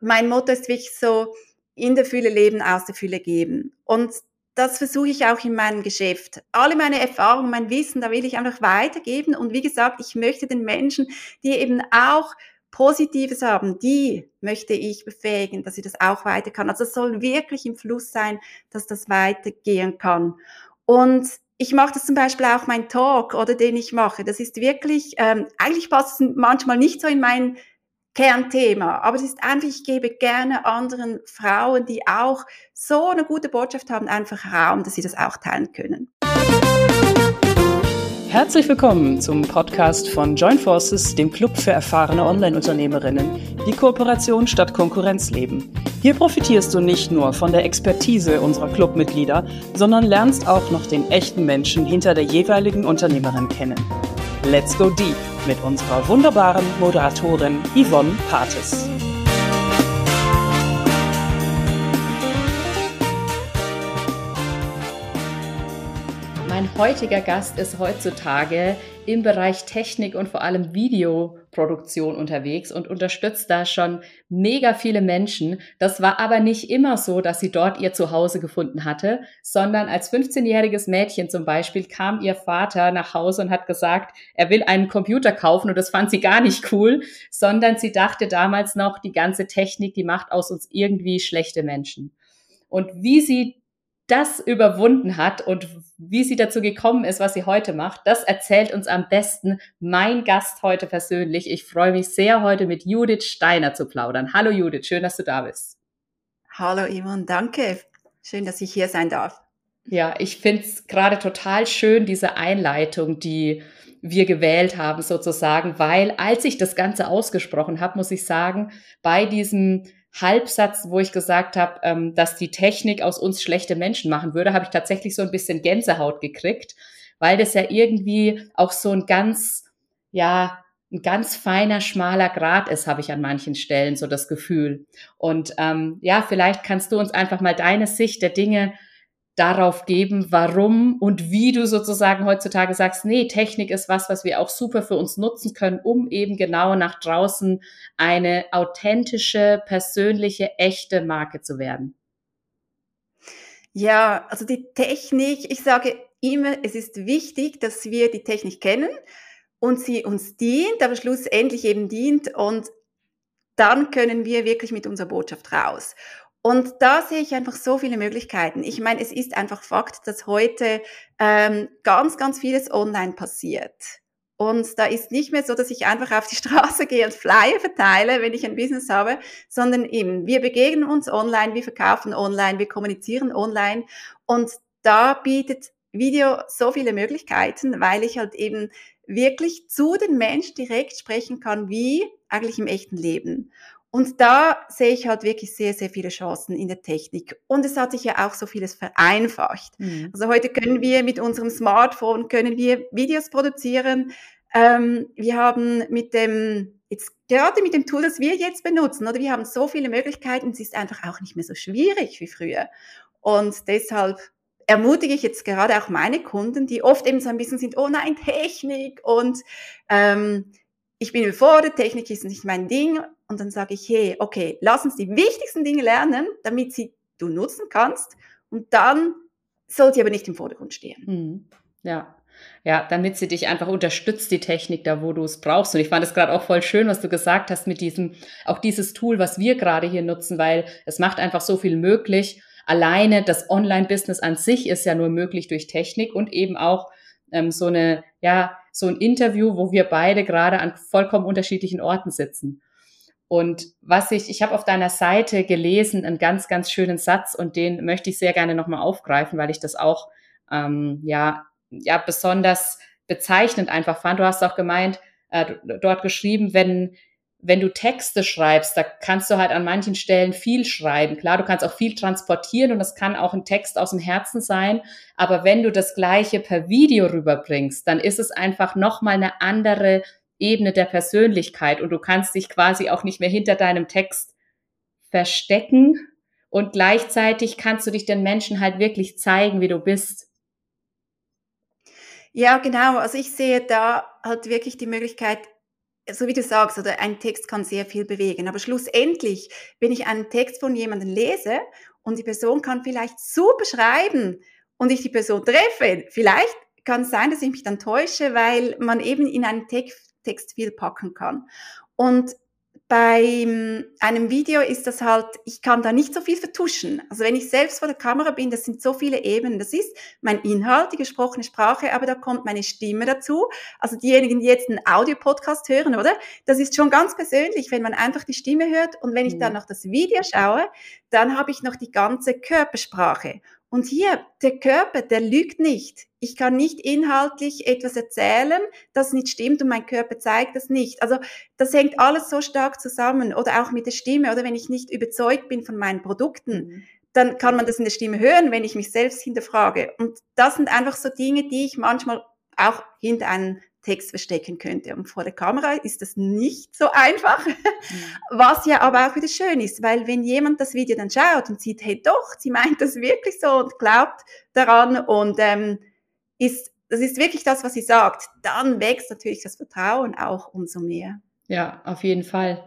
mein Motto ist wirklich so, in der Fülle leben, aus der Fülle geben. Und das versuche ich auch in meinem Geschäft. Alle meine Erfahrungen, mein Wissen, da will ich einfach weitergeben. Und wie gesagt, ich möchte den Menschen, die eben auch Positives haben, die möchte ich befähigen, dass sie das auch weiter kann. Also es soll wirklich im Fluss sein, dass das weitergehen kann. Und ich mache das zum Beispiel auch mein Talk oder den ich mache. Das ist wirklich, ähm, eigentlich passt es manchmal nicht so in mein Kernthema, aber es ist einfach, ich gebe gerne anderen Frauen, die auch so eine gute Botschaft haben, einfach Raum, dass sie das auch teilen können. Herzlich willkommen zum Podcast von Join Forces, dem Club für erfahrene Online-Unternehmerinnen, die Kooperation statt Konkurrenz leben. Hier profitierst du nicht nur von der Expertise unserer Clubmitglieder, sondern lernst auch noch den echten Menschen hinter der jeweiligen Unternehmerin kennen. Let's go deep mit unserer wunderbaren Moderatorin Yvonne Pates. Heutiger Gast ist heutzutage im Bereich Technik und vor allem Videoproduktion unterwegs und unterstützt da schon mega viele Menschen. Das war aber nicht immer so, dass sie dort ihr Zuhause gefunden hatte, sondern als 15-jähriges Mädchen zum Beispiel kam ihr Vater nach Hause und hat gesagt, er will einen Computer kaufen und das fand sie gar nicht cool, sondern sie dachte damals noch, die ganze Technik, die macht aus uns irgendwie schlechte Menschen. Und wie sie das überwunden hat und wie sie dazu gekommen ist, was sie heute macht, das erzählt uns am besten mein Gast heute persönlich. Ich freue mich sehr, heute mit Judith Steiner zu plaudern. Hallo Judith, schön, dass du da bist. Hallo Yvonne, danke. Schön, dass ich hier sein darf. Ja, ich finde es gerade total schön, diese Einleitung, die wir gewählt haben sozusagen, weil als ich das Ganze ausgesprochen habe, muss ich sagen, bei diesem Halbsatz, wo ich gesagt habe, ähm, dass die Technik aus uns schlechte Menschen machen würde, habe ich tatsächlich so ein bisschen Gänsehaut gekriegt, weil das ja irgendwie auch so ein ganz, ja, ein ganz feiner, schmaler Grat ist, habe ich an manchen Stellen so das Gefühl. Und ähm, ja, vielleicht kannst du uns einfach mal deine Sicht der Dinge darauf geben, warum und wie du sozusagen heutzutage sagst, nee, Technik ist was, was wir auch super für uns nutzen können, um eben genau nach draußen eine authentische, persönliche, echte Marke zu werden. Ja, also die Technik, ich sage immer, es ist wichtig, dass wir die Technik kennen und sie uns dient, aber schlussendlich eben dient und dann können wir wirklich mit unserer Botschaft raus. Und da sehe ich einfach so viele Möglichkeiten. Ich meine, es ist einfach Fakt, dass heute ähm, ganz, ganz vieles online passiert. Und da ist nicht mehr so, dass ich einfach auf die Straße gehe und Flyer verteile, wenn ich ein Business habe, sondern eben, wir begegnen uns online, wir verkaufen online, wir kommunizieren online. Und da bietet Video so viele Möglichkeiten, weil ich halt eben wirklich zu den Menschen direkt sprechen kann, wie eigentlich im echten Leben. Und da sehe ich halt wirklich sehr, sehr viele Chancen in der Technik. Und es hat sich ja auch so vieles vereinfacht. Mhm. Also heute können wir mit unserem Smartphone, können wir Videos produzieren. Ähm, wir haben mit dem, jetzt gerade mit dem Tool, das wir jetzt benutzen, oder wir haben so viele Möglichkeiten, es ist einfach auch nicht mehr so schwierig wie früher. Und deshalb ermutige ich jetzt gerade auch meine Kunden, die oft eben so ein bisschen sind, oh nein, Technik und ähm, ich bin überfordert, Technik ist nicht mein Ding und dann sage ich, hey, okay, lass uns die wichtigsten Dinge lernen, damit sie du nutzen kannst. Und dann soll sie aber nicht im Vordergrund stehen. Hm. Ja. Ja, damit sie dich einfach unterstützt, die Technik da, wo du es brauchst. Und ich fand es gerade auch voll schön, was du gesagt hast mit diesem, auch dieses Tool, was wir gerade hier nutzen, weil es macht einfach so viel möglich. Alleine das Online-Business an sich ist ja nur möglich durch Technik und eben auch ähm, so eine, ja, so ein Interview, wo wir beide gerade an vollkommen unterschiedlichen Orten sitzen. Und was ich, ich habe auf deiner Seite gelesen, einen ganz, ganz schönen Satz und den möchte ich sehr gerne nochmal aufgreifen, weil ich das auch ähm, ja, ja besonders bezeichnend einfach fand. Du hast auch gemeint, äh, dort geschrieben, wenn, wenn du Texte schreibst, da kannst du halt an manchen Stellen viel schreiben. Klar, du kannst auch viel transportieren und das kann auch ein Text aus dem Herzen sein. Aber wenn du das Gleiche per Video rüberbringst, dann ist es einfach nochmal eine andere Ebene der Persönlichkeit und du kannst dich quasi auch nicht mehr hinter deinem Text verstecken und gleichzeitig kannst du dich den Menschen halt wirklich zeigen, wie du bist. Ja, genau. Also ich sehe da halt wirklich die Möglichkeit, so wie du sagst, oder ein Text kann sehr viel bewegen. Aber schlussendlich, wenn ich einen Text von jemandem lese und die Person kann vielleicht super schreiben und ich die Person treffe, vielleicht kann es sein, dass ich mich dann täusche, weil man eben in einen Text, Text viel packen kann. Und bei einem Video ist das halt, ich kann da nicht so viel vertuschen. Also wenn ich selbst vor der Kamera bin, das sind so viele Ebenen. Das ist mein Inhalt, die gesprochene Sprache, aber da kommt meine Stimme dazu. Also diejenigen, die jetzt einen Audiopodcast hören, oder? Das ist schon ganz persönlich, wenn man einfach die Stimme hört. Und wenn ich dann mhm. noch das Video schaue, dann habe ich noch die ganze Körpersprache. Und hier, der Körper, der lügt nicht. Ich kann nicht inhaltlich etwas erzählen, das nicht stimmt und mein Körper zeigt das nicht. Also das hängt alles so stark zusammen oder auch mit der Stimme oder wenn ich nicht überzeugt bin von meinen Produkten, mhm. dann kann man das in der Stimme hören, wenn ich mich selbst hinterfrage. Und das sind einfach so Dinge, die ich manchmal auch hinter einem Text verstecken könnte. Und vor der Kamera ist das nicht so einfach, mhm. was ja aber auch wieder schön ist, weil wenn jemand das Video dann schaut und sieht, hey doch, sie meint das wirklich so und glaubt daran und ähm, ist, das ist wirklich das, was sie sagt, dann wächst natürlich das Vertrauen auch umso mehr. Ja, auf jeden Fall.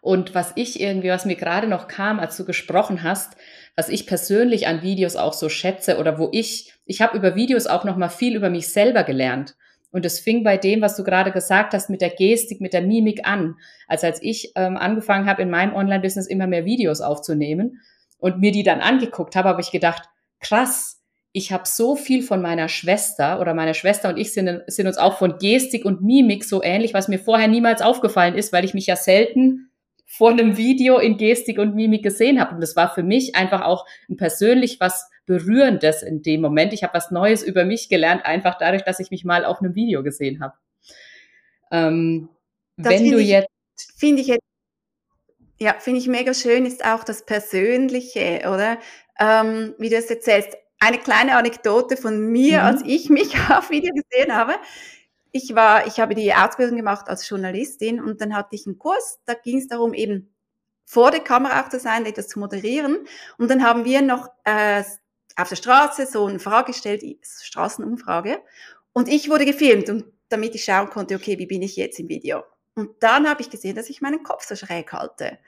Und was ich irgendwie, was mir gerade noch kam, als du gesprochen hast, was ich persönlich an Videos auch so schätze oder wo ich, ich habe über Videos auch noch mal viel über mich selber gelernt. Und es fing bei dem, was du gerade gesagt hast, mit der Gestik, mit der Mimik an. Also als ich ähm, angefangen habe, in meinem Online-Business immer mehr Videos aufzunehmen und mir die dann angeguckt habe, habe ich gedacht, krass, ich habe so viel von meiner Schwester oder meine Schwester und ich sind, sind uns auch von Gestik und Mimik so ähnlich, was mir vorher niemals aufgefallen ist, weil ich mich ja selten vor einem Video in Gestik und Mimik gesehen habe. Und das war für mich einfach auch ein persönlich was Berührendes in dem Moment. Ich habe was Neues über mich gelernt, einfach dadurch, dass ich mich mal auf einem Video gesehen habe. Ähm, wenn du jetzt. Finde ich jetzt, ja, finde ich mega schön, ist auch das Persönliche, oder? Ähm, wie du es erzählst. Eine kleine Anekdote von mir, mhm. als ich mich auf Video gesehen habe. Ich war, ich habe die Ausbildung gemacht als Journalistin und dann hatte ich einen Kurs, da ging es darum, eben vor der Kamera auch zu sein, etwas zu moderieren. Und dann haben wir noch äh, auf der Straße so eine Frage gestellt, Straßenumfrage. Und ich wurde gefilmt, und damit ich schauen konnte, okay, wie bin ich jetzt im Video? Und dann habe ich gesehen, dass ich meinen Kopf so schräg halte.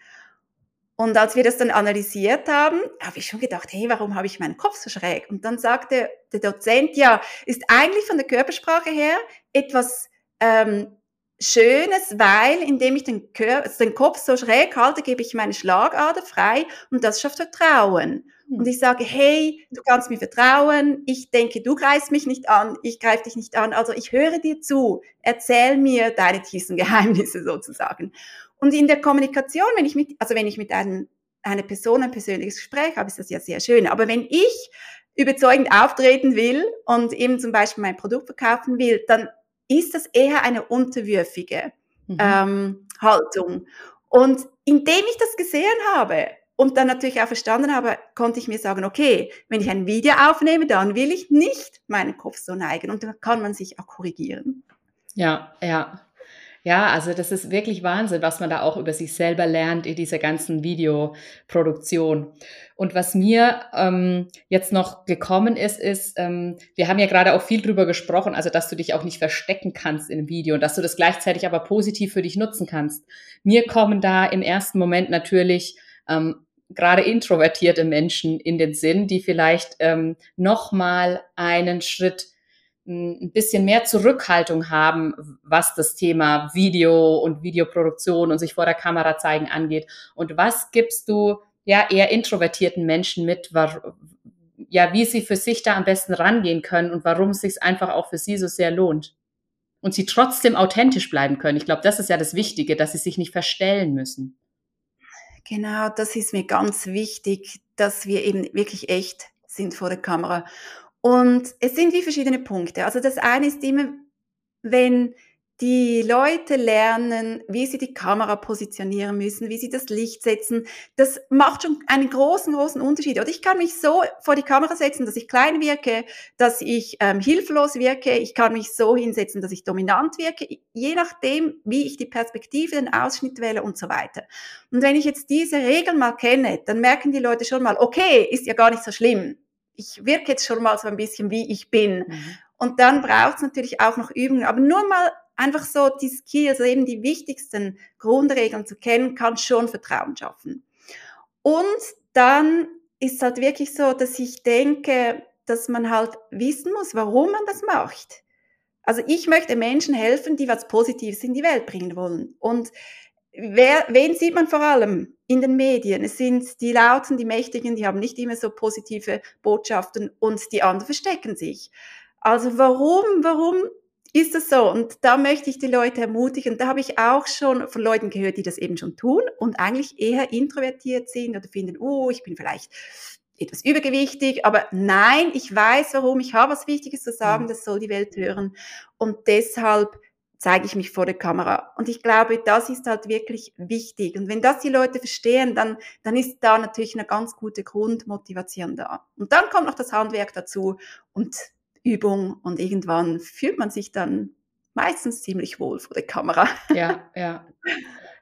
Und als wir das dann analysiert haben, habe ich schon gedacht, hey, warum habe ich meinen Kopf so schräg? Und dann sagte der Dozent, ja, ist eigentlich von der Körpersprache her etwas ähm, Schönes, weil indem ich den, Kör also den Kopf so schräg halte, gebe ich meine Schlagader frei und das schafft Vertrauen. Hm. Und ich sage, hey, du kannst mir vertrauen, ich denke, du greifst mich nicht an, ich greife dich nicht an, also ich höre dir zu, erzähl mir deine tiefsten Geheimnisse sozusagen. Und in der Kommunikation, wenn ich mit, also wenn ich mit einem, einer Person ein persönliches Gespräch habe, ist das ja sehr schön. Aber wenn ich überzeugend auftreten will und eben zum Beispiel mein Produkt verkaufen will, dann ist das eher eine unterwürfige mhm. ähm, Haltung. Und indem ich das gesehen habe, und dann natürlich auch verstanden habe, konnte ich mir sagen, okay, wenn ich ein Video aufnehme, dann will ich nicht meinen Kopf so neigen und dann kann man sich auch korrigieren. Ja, ja. Ja, also das ist wirklich Wahnsinn, was man da auch über sich selber lernt in dieser ganzen Videoproduktion. Und was mir ähm, jetzt noch gekommen ist, ist, ähm, wir haben ja gerade auch viel drüber gesprochen, also dass du dich auch nicht verstecken kannst einem Video und dass du das gleichzeitig aber positiv für dich nutzen kannst. Mir kommen da im ersten Moment natürlich ähm, gerade introvertierte Menschen in den Sinn, die vielleicht ähm, noch mal einen Schritt ein bisschen mehr Zurückhaltung haben, was das Thema Video und Videoproduktion und sich vor der Kamera zeigen angeht. Und was gibst du ja eher introvertierten Menschen mit, ja, wie sie für sich da am besten rangehen können und warum es sich einfach auch für sie so sehr lohnt? Und sie trotzdem authentisch bleiben können. Ich glaube, das ist ja das Wichtige, dass sie sich nicht verstellen müssen. Genau, das ist mir ganz wichtig, dass wir eben wirklich echt sind vor der Kamera. Und es sind wie verschiedene Punkte. Also das eine ist immer, wenn die Leute lernen, wie sie die Kamera positionieren müssen, wie sie das Licht setzen. Das macht schon einen großen, großen Unterschied. Oder ich kann mich so vor die Kamera setzen, dass ich klein wirke, dass ich ähm, hilflos wirke. Ich kann mich so hinsetzen, dass ich dominant wirke, je nachdem, wie ich die Perspektive, den Ausschnitt wähle und so weiter. Und wenn ich jetzt diese Regeln mal kenne, dann merken die Leute schon mal, okay, ist ja gar nicht so schlimm. Ich wirke jetzt schon mal so ein bisschen, wie ich bin. Mhm. Und dann braucht es natürlich auch noch Übungen. Aber nur mal einfach so die Skills, eben die wichtigsten Grundregeln zu kennen, kann schon Vertrauen schaffen. Und dann ist halt wirklich so, dass ich denke, dass man halt wissen muss, warum man das macht. Also ich möchte Menschen helfen, die was Positives in die Welt bringen wollen. Und wer, wen sieht man vor allem in den Medien? Es sind die Lauten, die Mächtigen, die haben nicht immer so positive Botschaften und die anderen verstecken sich. Also warum, warum ist das so? Und da möchte ich die Leute ermutigen. Da habe ich auch schon von Leuten gehört, die das eben schon tun und eigentlich eher introvertiert sind oder finden, oh, ich bin vielleicht etwas übergewichtig, aber nein, ich weiß warum, ich habe was Wichtiges zu sagen, mhm. das soll die Welt hören. Und deshalb zeige ich mich vor der Kamera. Und ich glaube, das ist halt wirklich wichtig. Und wenn das die Leute verstehen, dann, dann ist da natürlich eine ganz gute Grundmotivation da. Und dann kommt noch das Handwerk dazu und Übung und irgendwann fühlt man sich dann meistens ziemlich wohl vor der Kamera. Ja, ja.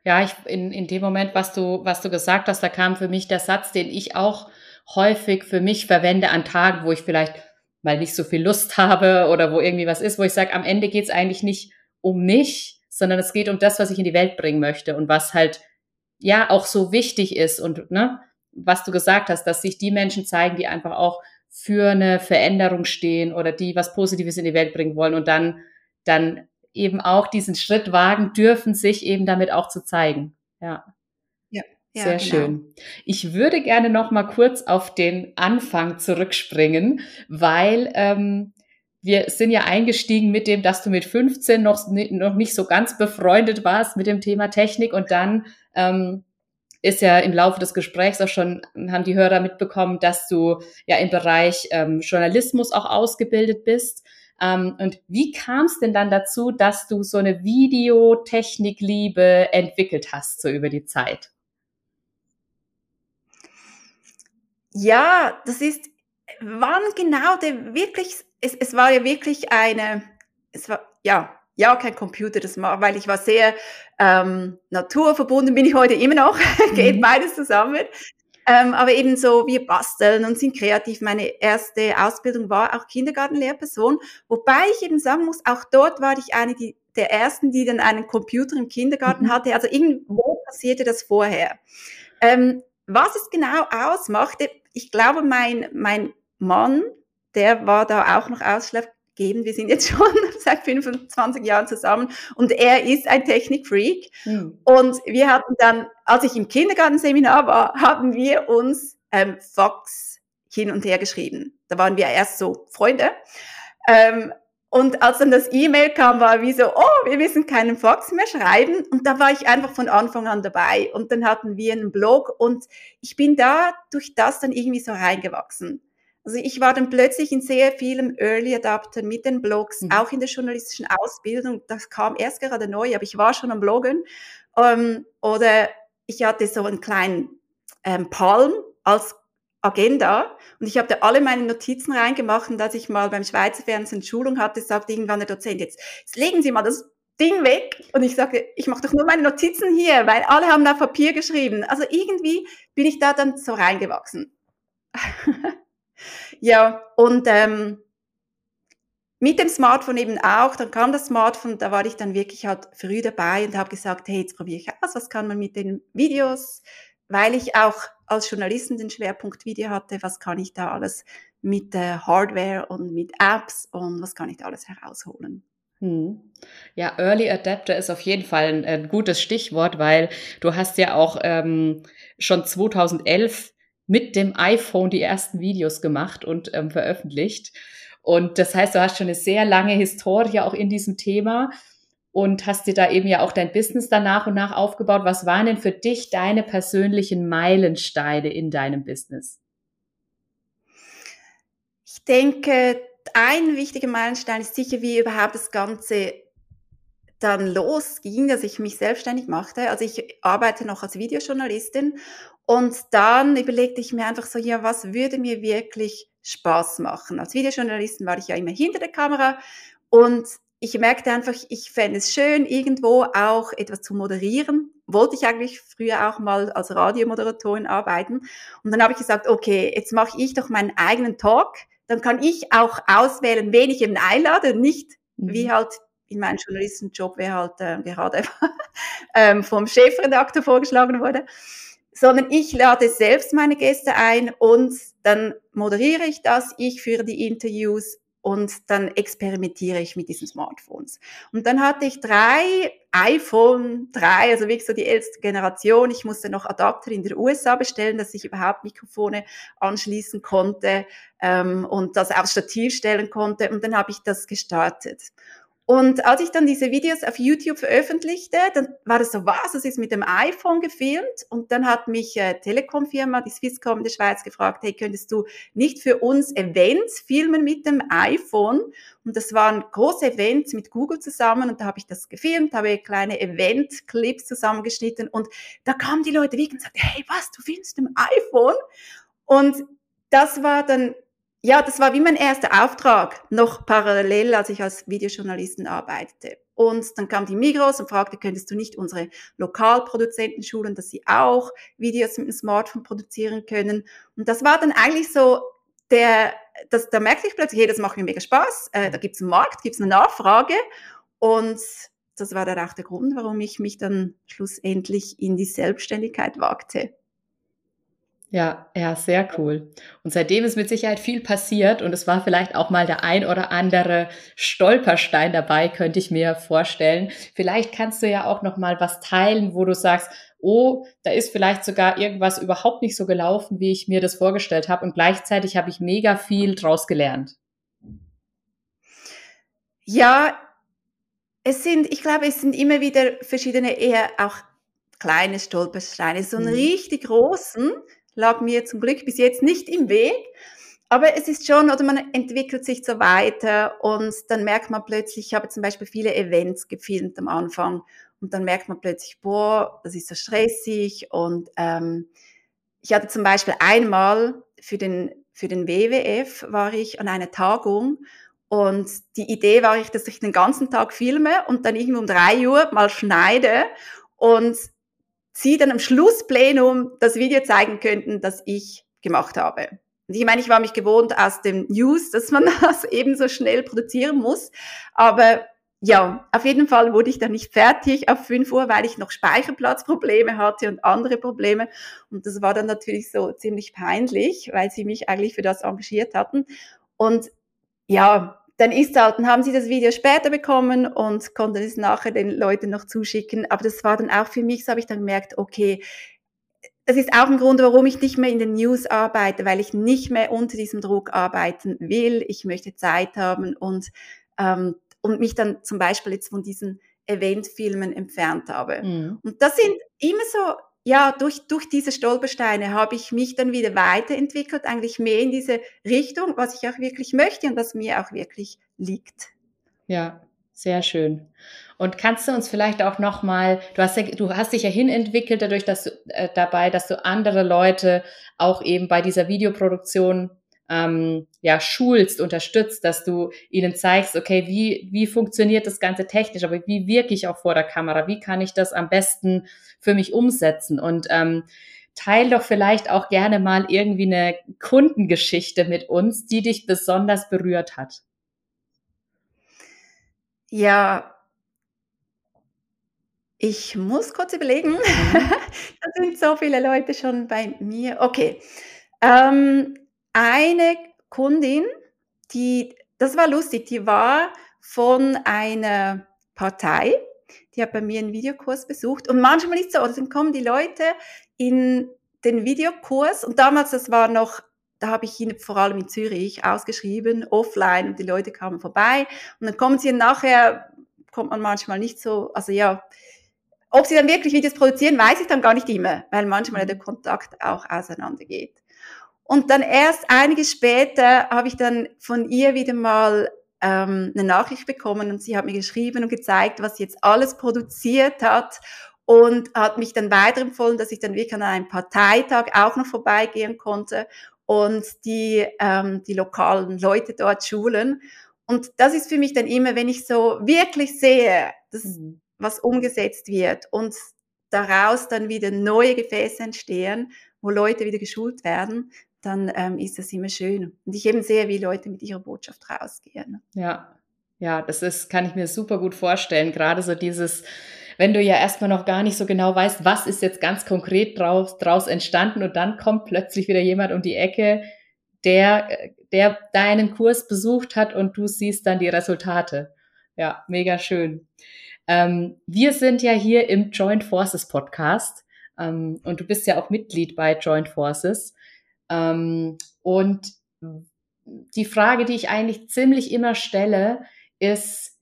Ja, ich, in, in dem Moment, was du, was du gesagt hast, da kam für mich der Satz, den ich auch häufig für mich verwende an Tagen, wo ich vielleicht mal nicht so viel Lust habe oder wo irgendwie was ist, wo ich sage, am Ende geht es eigentlich nicht um mich, sondern es geht um das, was ich in die Welt bringen möchte und was halt ja auch so wichtig ist und ne, was du gesagt hast, dass sich die Menschen zeigen, die einfach auch für eine Veränderung stehen oder die was Positives in die Welt bringen wollen und dann, dann eben auch diesen Schritt wagen dürfen, sich eben damit auch zu zeigen. Ja. Ja, ja Sehr genau. schön. Ich würde gerne noch mal kurz auf den Anfang zurückspringen, weil ähm, wir sind ja eingestiegen mit dem, dass du mit 15 noch, noch nicht so ganz befreundet warst mit dem Thema Technik und dann ähm, ist ja im Laufe des Gesprächs auch schon, haben die Hörer mitbekommen, dass du ja im Bereich ähm, Journalismus auch ausgebildet bist. Ähm, und wie kam es denn dann dazu, dass du so eine Videotechnikliebe entwickelt hast, so über die Zeit? Ja, das ist, wann genau der wirklich, es, es war ja wirklich eine, es war, ja, ja, kein Computer, das mache, weil ich war sehr ähm, naturverbunden, bin ich heute immer noch, geht mhm. beides zusammen. Ähm, aber eben so, wir basteln und sind kreativ. Meine erste Ausbildung war auch Kindergartenlehrperson, wobei ich eben sagen muss, auch dort war ich eine die, der ersten, die dann einen Computer im Kindergarten mhm. hatte. Also irgendwo passierte das vorher. Ähm, was es genau ausmachte, ich glaube, mein, mein Mann, der war da auch noch ausschlaggebend geben. Wir sind jetzt schon seit 25 Jahren zusammen und er ist ein Technikfreak. Mhm. Und wir hatten dann, als ich im Kindergartenseminar war, haben wir uns ähm, Fox hin und her geschrieben. Da waren wir erst so Freunde. Ähm, und als dann das E-Mail kam, war wie so, oh, wir müssen keinen Fox mehr schreiben. Und da war ich einfach von Anfang an dabei. Und dann hatten wir einen Blog und ich bin da durch das dann irgendwie so reingewachsen. Also ich war dann plötzlich in sehr vielen Early Adapter mit den Blogs, mhm. auch in der journalistischen Ausbildung. Das kam erst gerade neu, aber ich war schon am Bloggen. Ähm, oder ich hatte so einen kleinen ähm, Palm als Agenda und ich habe da alle meine Notizen reingemacht und als ich mal beim Schweizer Fernsehen Schulung hatte, sagte irgendwann der Dozent, jetzt, jetzt legen Sie mal das Ding weg. Und ich sagte, ich mache doch nur meine Notizen hier, weil alle haben da Papier geschrieben. Also irgendwie bin ich da dann so reingewachsen. Ja, und ähm, mit dem Smartphone eben auch, dann kam das Smartphone, da war ich dann wirklich halt früh dabei und habe gesagt, hey, jetzt probiere ich aus, was kann man mit den Videos, weil ich auch als Journalistin den Schwerpunkt Video hatte, was kann ich da alles mit äh, Hardware und mit Apps und was kann ich da alles herausholen. Hm. Ja, Early Adapter ist auf jeden Fall ein, ein, gutes Stichwort, weil du hast ja auch ähm, schon 2011 mit dem iPhone die ersten Videos gemacht und ähm, veröffentlicht. Und das heißt, du hast schon eine sehr lange Historie auch in diesem Thema und hast dir da eben ja auch dein Business dann nach und nach aufgebaut. Was waren denn für dich deine persönlichen Meilensteine in deinem Business? Ich denke, ein wichtiger Meilenstein ist sicher, wie überhaupt das Ganze dann losging, dass ich mich selbstständig machte. Also ich arbeite noch als Videojournalistin und dann überlegte ich mir einfach so, ja, was würde mir wirklich Spaß machen? Als Videojournalistin war ich ja immer hinter der Kamera und ich merkte einfach, ich fände es schön, irgendwo auch etwas zu moderieren. Wollte ich eigentlich früher auch mal als Radiomoderatorin arbeiten. Und dann habe ich gesagt, okay, jetzt mache ich doch meinen eigenen Talk. Dann kann ich auch auswählen, wen ich eben einlade, nicht mhm. wie halt in meinem Journalistenjob, wer halt äh, gerade ähm, vom Chefredakteur vorgeschlagen wurde, sondern ich lade selbst meine Gäste ein und dann moderiere ich das, ich führe die Interviews und dann experimentiere ich mit diesen Smartphones. Und dann hatte ich drei iPhone 3, also wirklich so die älteste Generation. Ich musste noch Adapter in den USA bestellen, dass ich überhaupt Mikrofone anschließen konnte ähm, und das aufs Stativ stellen konnte. Und dann habe ich das gestartet. Und als ich dann diese Videos auf YouTube veröffentlichte, dann war das so, was, das ist mit dem iPhone gefilmt. Und dann hat mich äh, Telekom-Firma, die Swisscom in der Schweiz, gefragt, hey, könntest du nicht für uns Events filmen mit dem iPhone? Und das waren große Events mit Google zusammen und da habe ich das gefilmt, habe kleine Event-Clips zusammengeschnitten und da kamen die Leute wirklich und sagten, hey, was, du filmst mit dem iPhone? Und das war dann ja, das war wie mein erster Auftrag, noch parallel, als ich als Videojournalistin arbeitete. Und dann kam die Migros und fragte, könntest du nicht unsere Lokalproduzenten schulen, dass sie auch Videos mit dem Smartphone produzieren können? Und das war dann eigentlich so der, das, da merkte ich plötzlich, hey, das macht mir mega Spaß, äh, da gibt's einen Markt, gibt's eine Nachfrage. Und das war dann auch der Grund, warum ich mich dann schlussendlich in die Selbstständigkeit wagte. Ja, ja, sehr cool. Und seitdem ist mit Sicherheit viel passiert und es war vielleicht auch mal der ein oder andere Stolperstein dabei, könnte ich mir vorstellen. Vielleicht kannst du ja auch noch mal was teilen, wo du sagst, oh, da ist vielleicht sogar irgendwas überhaupt nicht so gelaufen, wie ich mir das vorgestellt habe und gleichzeitig habe ich mega viel draus gelernt. Ja, es sind, ich glaube, es sind immer wieder verschiedene eher auch kleine Stolpersteine. So einen mhm. richtig großen, lag mir zum Glück bis jetzt nicht im Weg. Aber es ist schon, oder man entwickelt sich so weiter und dann merkt man plötzlich, ich habe zum Beispiel viele Events gefilmt am Anfang und dann merkt man plötzlich, boah, das ist so stressig und ähm, ich hatte zum Beispiel einmal für den, für den WWF war ich an einer Tagung und die Idee war ich, dass ich den ganzen Tag filme und dann irgendwie um drei Uhr mal schneide und sie dann am Schlussplenum das Video zeigen könnten, das ich gemacht habe. Und ich meine, ich war mich gewohnt aus dem News, dass man das eben so schnell produzieren muss. Aber ja, auf jeden Fall wurde ich dann nicht fertig auf 5 Uhr, weil ich noch Speicherplatzprobleme hatte und andere Probleme. Und das war dann natürlich so ziemlich peinlich, weil sie mich eigentlich für das engagiert hatten. Und ja, dann ist halt, dann haben sie das Video später bekommen und konnten es nachher den Leuten noch zuschicken. Aber das war dann auch für mich, so habe ich dann gemerkt, okay, das ist auch ein Grund, warum ich nicht mehr in den News arbeite, weil ich nicht mehr unter diesem Druck arbeiten will. Ich möchte Zeit haben und, ähm, und mich dann zum Beispiel jetzt von diesen Eventfilmen entfernt habe. Mhm. Und das sind immer so ja, durch, durch diese Stolpersteine habe ich mich dann wieder weiterentwickelt, eigentlich mehr in diese Richtung, was ich auch wirklich möchte und was mir auch wirklich liegt. Ja, sehr schön. Und kannst du uns vielleicht auch nochmal, du hast ja, du hast dich ja hinentwickelt dadurch, dass du äh, dabei, dass du andere Leute auch eben bei dieser Videoproduktion ähm, ja, schulst, unterstützt, dass du ihnen zeigst, okay, wie, wie funktioniert das Ganze technisch, aber wie wirke ich auch vor der Kamera, wie kann ich das am besten für mich umsetzen und ähm, teil doch vielleicht auch gerne mal irgendwie eine Kundengeschichte mit uns, die dich besonders berührt hat. Ja, ich muss kurz überlegen. Mhm. da sind so viele Leute schon bei mir. Okay. Ähm, eine Kundin, die, das war lustig, die war von einer Partei, die hat bei mir einen Videokurs besucht. Und manchmal ist es so, dann kommen die Leute in den Videokurs. Und damals, das war noch, da habe ich ihn vor allem in Zürich ausgeschrieben, offline und die Leute kamen vorbei. Und dann kommen sie nachher, kommt man manchmal nicht so, also ja, ob sie dann wirklich Videos produzieren, weiß ich dann gar nicht immer, weil manchmal der Kontakt auch auseinandergeht. Und dann erst einige später habe ich dann von ihr wieder mal ähm, eine Nachricht bekommen und sie hat mir geschrieben und gezeigt, was sie jetzt alles produziert hat und hat mich dann weiterempfohlen, dass ich dann wirklich an einem Parteitag auch noch vorbeigehen konnte und die, ähm, die lokalen Leute dort schulen. Und das ist für mich dann immer, wenn ich so wirklich sehe, dass mhm. was umgesetzt wird und daraus dann wieder neue Gefäße entstehen, wo Leute wieder geschult werden, dann ähm, ist das immer schön. Und ich eben sehe, wie Leute mit ihrer Botschaft rausgehen. Ja, Ja, das ist, kann ich mir super gut vorstellen. Gerade so dieses, wenn du ja erstmal noch gar nicht so genau weißt, was ist jetzt ganz konkret draus, draus entstanden und dann kommt plötzlich wieder jemand um die Ecke, der, der deinen Kurs besucht hat und du siehst dann die Resultate. Ja, mega schön. Ähm, wir sind ja hier im Joint Forces Podcast ähm, und du bist ja auch Mitglied bei Joint Forces. Ähm, und die Frage, die ich eigentlich ziemlich immer stelle, ist,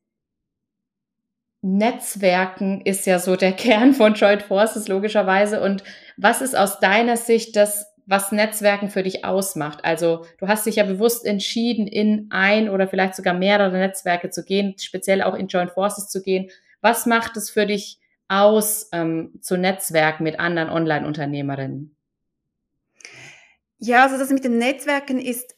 Netzwerken ist ja so der Kern von Joint Forces logischerweise. Und was ist aus deiner Sicht das, was Netzwerken für dich ausmacht? Also du hast dich ja bewusst entschieden, in ein oder vielleicht sogar mehrere Netzwerke zu gehen, speziell auch in Joint Forces zu gehen. Was macht es für dich aus, ähm, zu Netzwerken mit anderen Online-Unternehmerinnen? Ja, also das mit den Netzwerken ist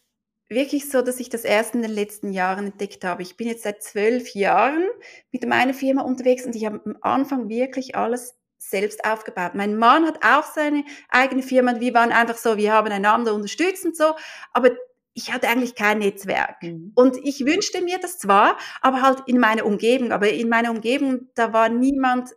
wirklich so, dass ich das erst in den letzten Jahren entdeckt habe. Ich bin jetzt seit zwölf Jahren mit meiner Firma unterwegs und ich habe am Anfang wirklich alles selbst aufgebaut. Mein Mann hat auch seine eigene Firma und wir waren einfach so, wir haben einander unterstützt und so, aber ich hatte eigentlich kein Netzwerk. Mhm. Und ich wünschte mir das zwar, aber halt in meiner Umgebung. Aber in meiner Umgebung, da war niemand,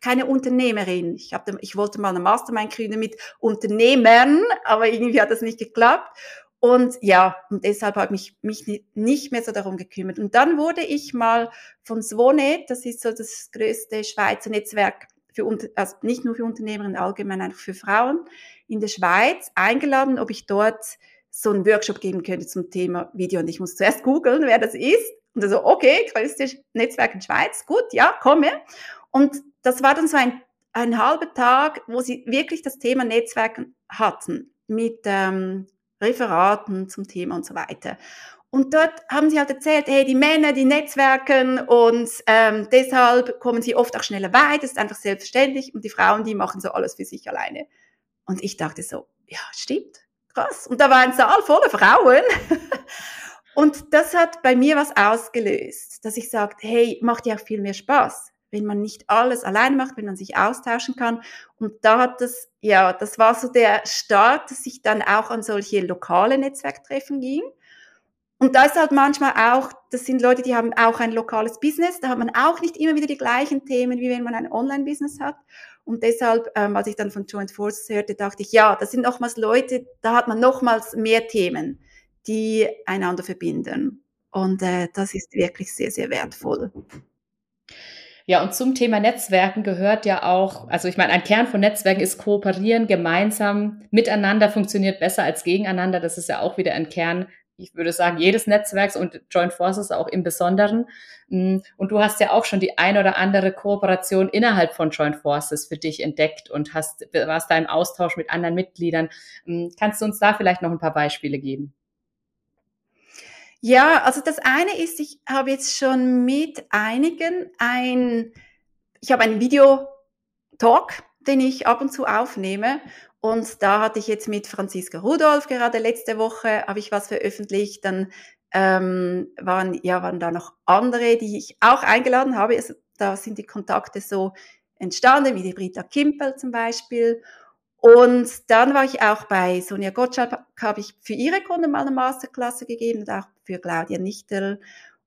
keine Unternehmerin. Ich, hab, ich wollte mal eine Mastermind gründen mit Unternehmern, aber irgendwie hat das nicht geklappt. Und ja, und deshalb habe ich mich, nicht mehr so darum gekümmert. Und dann wurde ich mal von Swonet, das ist so das größte Schweizer Netzwerk für, also nicht nur für Unternehmerinnen, allgemein einfach für Frauen in der Schweiz, eingeladen, ob ich dort so einen Workshop geben könnte zum Thema Video. Und ich muss zuerst googeln, wer das ist. Und also, okay, größte Netzwerk in Schweiz, gut, ja, komme. Und das war dann so ein, ein halber Tag, wo sie wirklich das Thema Netzwerken hatten mit ähm, Referaten zum Thema und so weiter. Und dort haben sie halt erzählt, hey, die Männer, die netzwerken und ähm, deshalb kommen sie oft auch schneller weit, das ist einfach selbstverständlich und die Frauen, die machen so alles für sich alleine. Und ich dachte so, ja, stimmt, krass. Und da war ein Saal voller Frauen. und das hat bei mir was ausgelöst, dass ich sagte, hey, macht ja auch viel mehr Spaß wenn man nicht alles alleine macht, wenn man sich austauschen kann. Und da hat das, ja, das war so der Start, dass ich dann auch an solche lokale Netzwerktreffen ging. Und da ist halt manchmal auch, das sind Leute, die haben auch ein lokales Business, da hat man auch nicht immer wieder die gleichen Themen, wie wenn man ein Online-Business hat. Und deshalb, ähm, als ich dann von Joint Forces hörte, dachte ich, ja, das sind nochmals Leute, da hat man nochmals mehr Themen, die einander verbinden. Und äh, das ist wirklich sehr, sehr wertvoll. Ja, und zum Thema Netzwerken gehört ja auch, also ich meine, ein Kern von Netzwerken ist kooperieren, gemeinsam, miteinander funktioniert besser als gegeneinander. Das ist ja auch wieder ein Kern, ich würde sagen, jedes Netzwerks und Joint Forces auch im Besonderen. Mm, und du hast ja auch schon die ein oder andere Kooperation innerhalb von Joint Forces für dich entdeckt und hast, warst da im Austausch mit anderen Mitgliedern. Mm, kannst du uns da vielleicht noch ein paar Beispiele geben? Ja, also das eine ist, ich habe jetzt schon mit einigen ein, ich habe einen Videotalk, den ich ab und zu aufnehme. Und da hatte ich jetzt mit Franziska Rudolph gerade letzte Woche, habe ich was veröffentlicht. Dann ähm, waren, ja, waren da noch andere, die ich auch eingeladen habe. Also, da sind die Kontakte so entstanden, wie die Britta Kimpel zum Beispiel. Und dann war ich auch bei Sonja Gottschalk, habe ich für ihre Kunden mal eine Masterklasse gegeben und auch für Claudia Nichtel.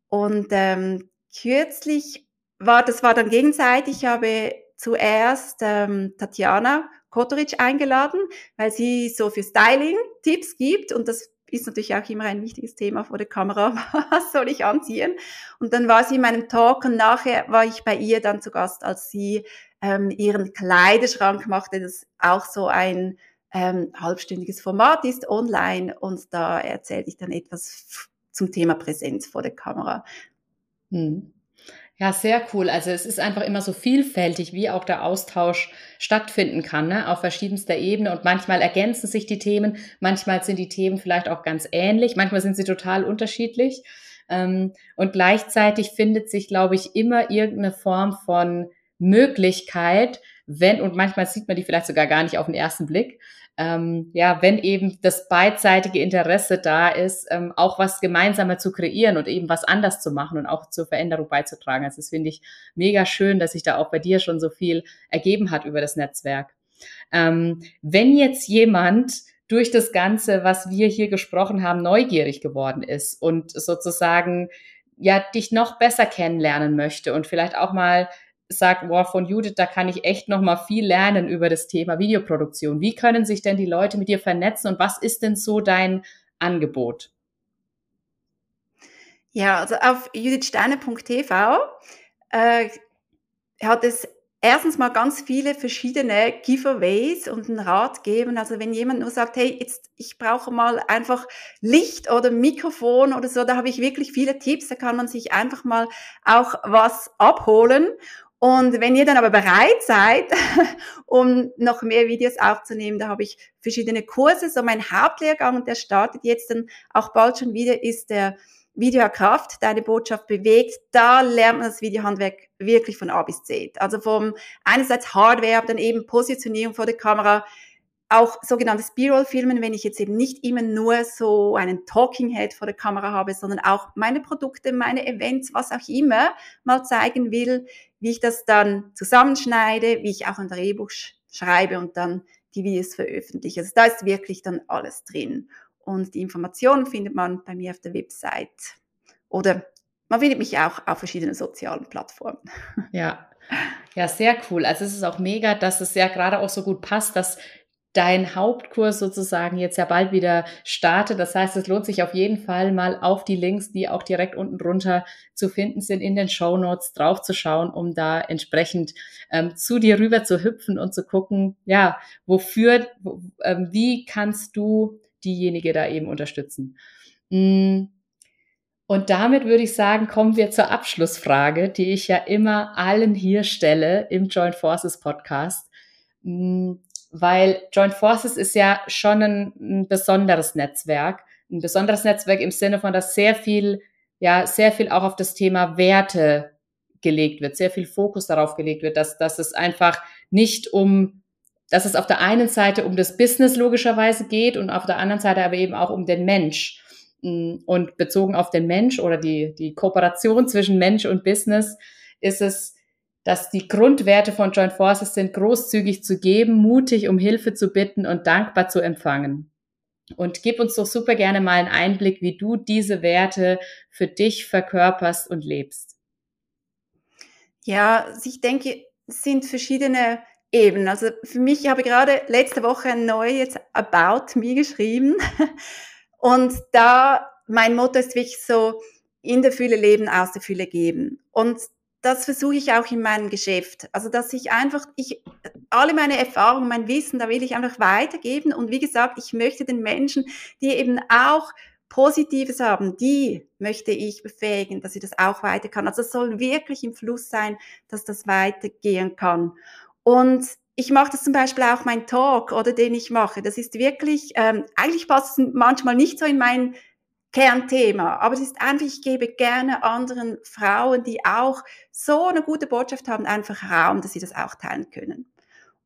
Und ähm, kürzlich war, das war dann gegenseitig, ich habe zuerst ähm, Tatjana Kotoric eingeladen, weil sie so für Styling Tipps gibt und das ist natürlich auch immer ein wichtiges Thema vor der Kamera. Was soll ich anziehen? Und dann war sie in meinem Talk und nachher war ich bei ihr dann zu Gast, als sie ähm, ihren Kleiderschrank machte, das auch so ein ähm, halbstündiges Format ist online und da erzählte ich dann etwas zum Thema Präsenz vor der Kamera. Hm. Ja, sehr cool. Also es ist einfach immer so vielfältig, wie auch der Austausch stattfinden kann, ne? auf verschiedenster Ebene. Und manchmal ergänzen sich die Themen, manchmal sind die Themen vielleicht auch ganz ähnlich, manchmal sind sie total unterschiedlich. Ähm, und gleichzeitig findet sich, glaube ich, immer irgendeine Form von Möglichkeit, wenn, und manchmal sieht man die vielleicht sogar gar nicht auf den ersten Blick, ähm, ja, wenn eben das beidseitige Interesse da ist, ähm, auch was gemeinsamer zu kreieren und eben was anders zu machen und auch zur Veränderung beizutragen. Also das finde ich mega schön, dass sich da auch bei dir schon so viel ergeben hat über das Netzwerk. Ähm, wenn jetzt jemand durch das Ganze, was wir hier gesprochen haben, neugierig geworden ist und sozusagen ja dich noch besser kennenlernen möchte und vielleicht auch mal sagt, wow, von Judith, da kann ich echt noch mal viel lernen über das Thema Videoproduktion. Wie können sich denn die Leute mit dir vernetzen und was ist denn so dein Angebot? Ja, also auf judithsteiner.tv äh, hat es erstens mal ganz viele verschiedene Giveaways und einen Rat geben. Also wenn jemand nur sagt, hey, jetzt ich brauche mal einfach Licht oder Mikrofon oder so, da habe ich wirklich viele Tipps. Da kann man sich einfach mal auch was abholen. Und wenn ihr dann aber bereit seid, um noch mehr Videos aufzunehmen, da habe ich verschiedene Kurse. So mein Hauptlehrgang, der startet jetzt dann auch bald schon wieder, ist der Video Kraft, deine Botschaft bewegt. Da lernt man das Videohandwerk wirklich von A bis Z. Also vom einerseits Hardware, aber dann eben Positionierung vor der Kamera, auch sogenanntes B-Roll-Filmen, wenn ich jetzt eben nicht immer nur so einen Talking Head vor der Kamera habe, sondern auch meine Produkte, meine Events, was auch immer mal zeigen will, wie ich das dann zusammenschneide, wie ich auch ein Drehbuch schreibe und dann die Videos veröffentliche. Also da ist wirklich dann alles drin. Und die Informationen findet man bei mir auf der Website oder man findet mich auch auf verschiedenen sozialen Plattformen. Ja. Ja, sehr cool. Also es ist auch mega, dass es ja gerade auch so gut passt, dass dein Hauptkurs sozusagen jetzt ja bald wieder startet. Das heißt, es lohnt sich auf jeden Fall mal auf die Links, die auch direkt unten drunter zu finden sind, in den Show Notes draufzuschauen, um da entsprechend ähm, zu dir rüber zu hüpfen und zu gucken, ja, wofür, wo, ähm, wie kannst du diejenige da eben unterstützen. Mm. Und damit würde ich sagen, kommen wir zur Abschlussfrage, die ich ja immer allen hier stelle im Joint Forces Podcast. Mm weil Joint Forces ist ja schon ein, ein besonderes Netzwerk, ein besonderes Netzwerk im Sinne von, dass sehr viel, ja, sehr viel auch auf das Thema Werte gelegt wird, sehr viel Fokus darauf gelegt wird, dass, dass es einfach nicht um, dass es auf der einen Seite um das Business logischerweise geht und auf der anderen Seite aber eben auch um den Mensch. Und bezogen auf den Mensch oder die, die Kooperation zwischen Mensch und Business ist es dass die Grundwerte von Joint Forces sind, großzügig zu geben, mutig um Hilfe zu bitten und dankbar zu empfangen. Und gib uns doch super gerne mal einen Einblick, wie du diese Werte für dich verkörperst und lebst. Ja, also ich denke, es sind verschiedene Ebenen. Also für mich, ich habe gerade letzte Woche ein neues About Me geschrieben. Und da, mein Motto ist wirklich so, in der Fülle leben, aus der Fülle geben. Und das versuche ich auch in meinem Geschäft. Also, dass ich einfach, ich, alle meine Erfahrungen, mein Wissen, da will ich einfach weitergeben. Und wie gesagt, ich möchte den Menschen, die eben auch Positives haben, die möchte ich befähigen, dass sie das auch weiter kann. Also es soll wirklich im Fluss sein, dass das weitergehen kann. Und ich mache das zum Beispiel auch mein Talk oder den ich mache. Das ist wirklich, ähm, eigentlich passt es manchmal nicht so in mein Kernthema. Aber es ist einfach, ich gebe gerne anderen Frauen, die auch so eine gute Botschaft haben, einfach Raum, dass sie das auch teilen können.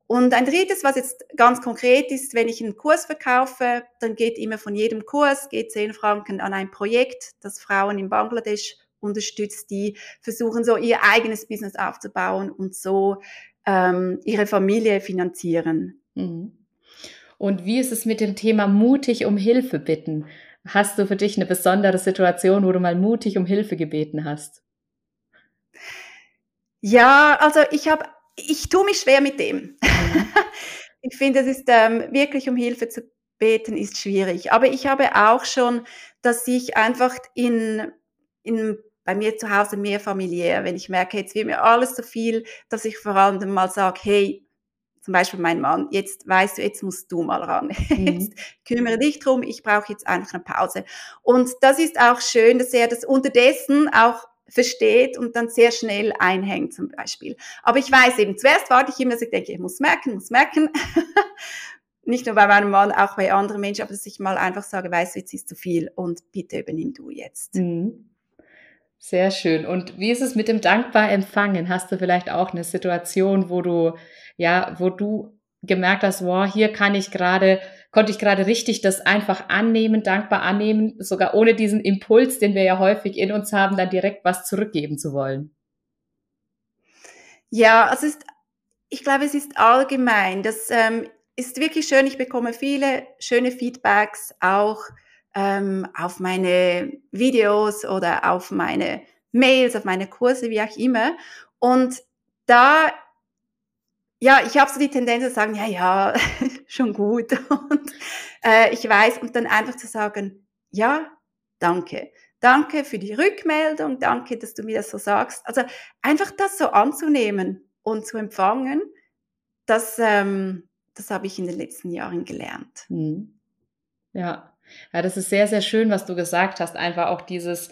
Und ein drittes, was jetzt ganz konkret ist, wenn ich einen Kurs verkaufe, dann geht immer von jedem Kurs, geht 10 Franken an ein Projekt, das Frauen in Bangladesch unterstützt, die versuchen so ihr eigenes Business aufzubauen und so ähm, ihre Familie finanzieren. Mhm. Und wie ist es mit dem Thema mutig um Hilfe bitten? Hast du für dich eine besondere Situation, wo du mal mutig um Hilfe gebeten hast? Ja, also ich habe, ich tue mich schwer mit dem. Mhm. ich finde, es ist ähm, wirklich um Hilfe zu beten ist schwierig. Aber ich habe auch schon, dass ich einfach in, in bei mir zu Hause mehr familiär, wenn ich merke, jetzt wird mir alles zu viel, dass ich vor allem mal sage, hey, zum Beispiel mein Mann, jetzt weißt du, jetzt musst du mal ran. Mhm. Jetzt kümmere dich drum, ich brauche jetzt einfach eine Pause. Und das ist auch schön, dass er das unterdessen auch versteht und dann sehr schnell einhängt zum Beispiel. Aber ich weiß eben, zuerst warte ich immer, dass ich denke, ich muss merken, muss merken. Nicht nur bei meinem Mann, auch bei anderen Menschen, aber dass ich mal einfach sage, weißt du, jetzt ist zu viel und bitte übernimm du jetzt. Mhm. Sehr schön. Und wie ist es mit dem dankbar empfangen? Hast du vielleicht auch eine Situation, wo du ja, wo du gemerkt hast, wow, hier kann ich gerade, konnte ich gerade richtig das einfach annehmen, dankbar annehmen, sogar ohne diesen Impuls, den wir ja häufig in uns haben, dann direkt was zurückgeben zu wollen. Ja, also ist, ich glaube, es ist allgemein. Das ähm, ist wirklich schön. Ich bekomme viele schöne Feedbacks auch ähm, auf meine Videos oder auf meine Mails, auf meine Kurse, wie auch immer. Und da, ja, ich habe so die Tendenz zu sagen, ja, ja, schon gut. Und äh, ich weiß, und dann einfach zu sagen, ja, danke. Danke für die Rückmeldung, danke, dass du mir das so sagst. Also einfach das so anzunehmen und zu empfangen, das, ähm, das habe ich in den letzten Jahren gelernt. Hm. Ja. ja, das ist sehr, sehr schön, was du gesagt hast. Einfach auch dieses,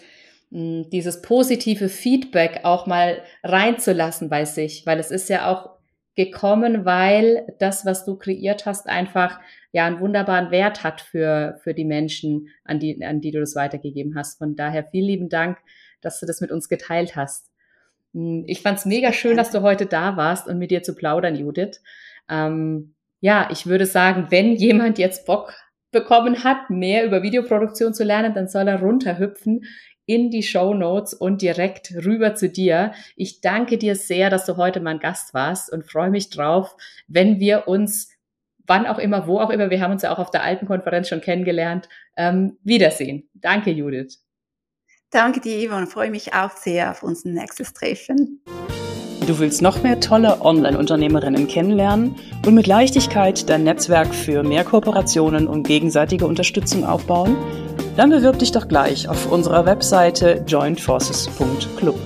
hm, dieses positive Feedback auch mal reinzulassen bei sich, weil es ist ja auch gekommen, weil das, was du kreiert hast, einfach ja einen wunderbaren Wert hat für, für die Menschen, an die, an die du das weitergegeben hast. Von daher vielen lieben Dank, dass du das mit uns geteilt hast. Hm, ich fand es mega schön, dass du heute da warst und mit dir zu plaudern, Judith. Ähm, ja, ich würde sagen, wenn jemand jetzt Bock bekommen hat, mehr über Videoproduktion zu lernen, dann soll er runterhüpfen in die Show Notes und direkt rüber zu dir. Ich danke dir sehr, dass du heute mein Gast warst und freue mich drauf, wenn wir uns wann auch immer, wo auch immer, wir haben uns ja auch auf der Alpenkonferenz schon kennengelernt, ähm, wiedersehen. Danke, Judith. Danke dir, Yvonne. Freue mich auch sehr auf unser nächstes Treffen. Du willst noch mehr tolle Online-Unternehmerinnen kennenlernen und mit Leichtigkeit dein Netzwerk für mehr Kooperationen und gegenseitige Unterstützung aufbauen? Dann bewirb dich doch gleich auf unserer Webseite jointforces.club.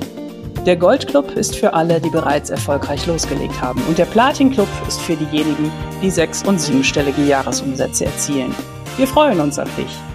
Der Goldclub ist für alle, die bereits erfolgreich losgelegt haben und der Platin-Club ist für diejenigen, die sechs- und siebenstellige Jahresumsätze erzielen. Wir freuen uns auf dich.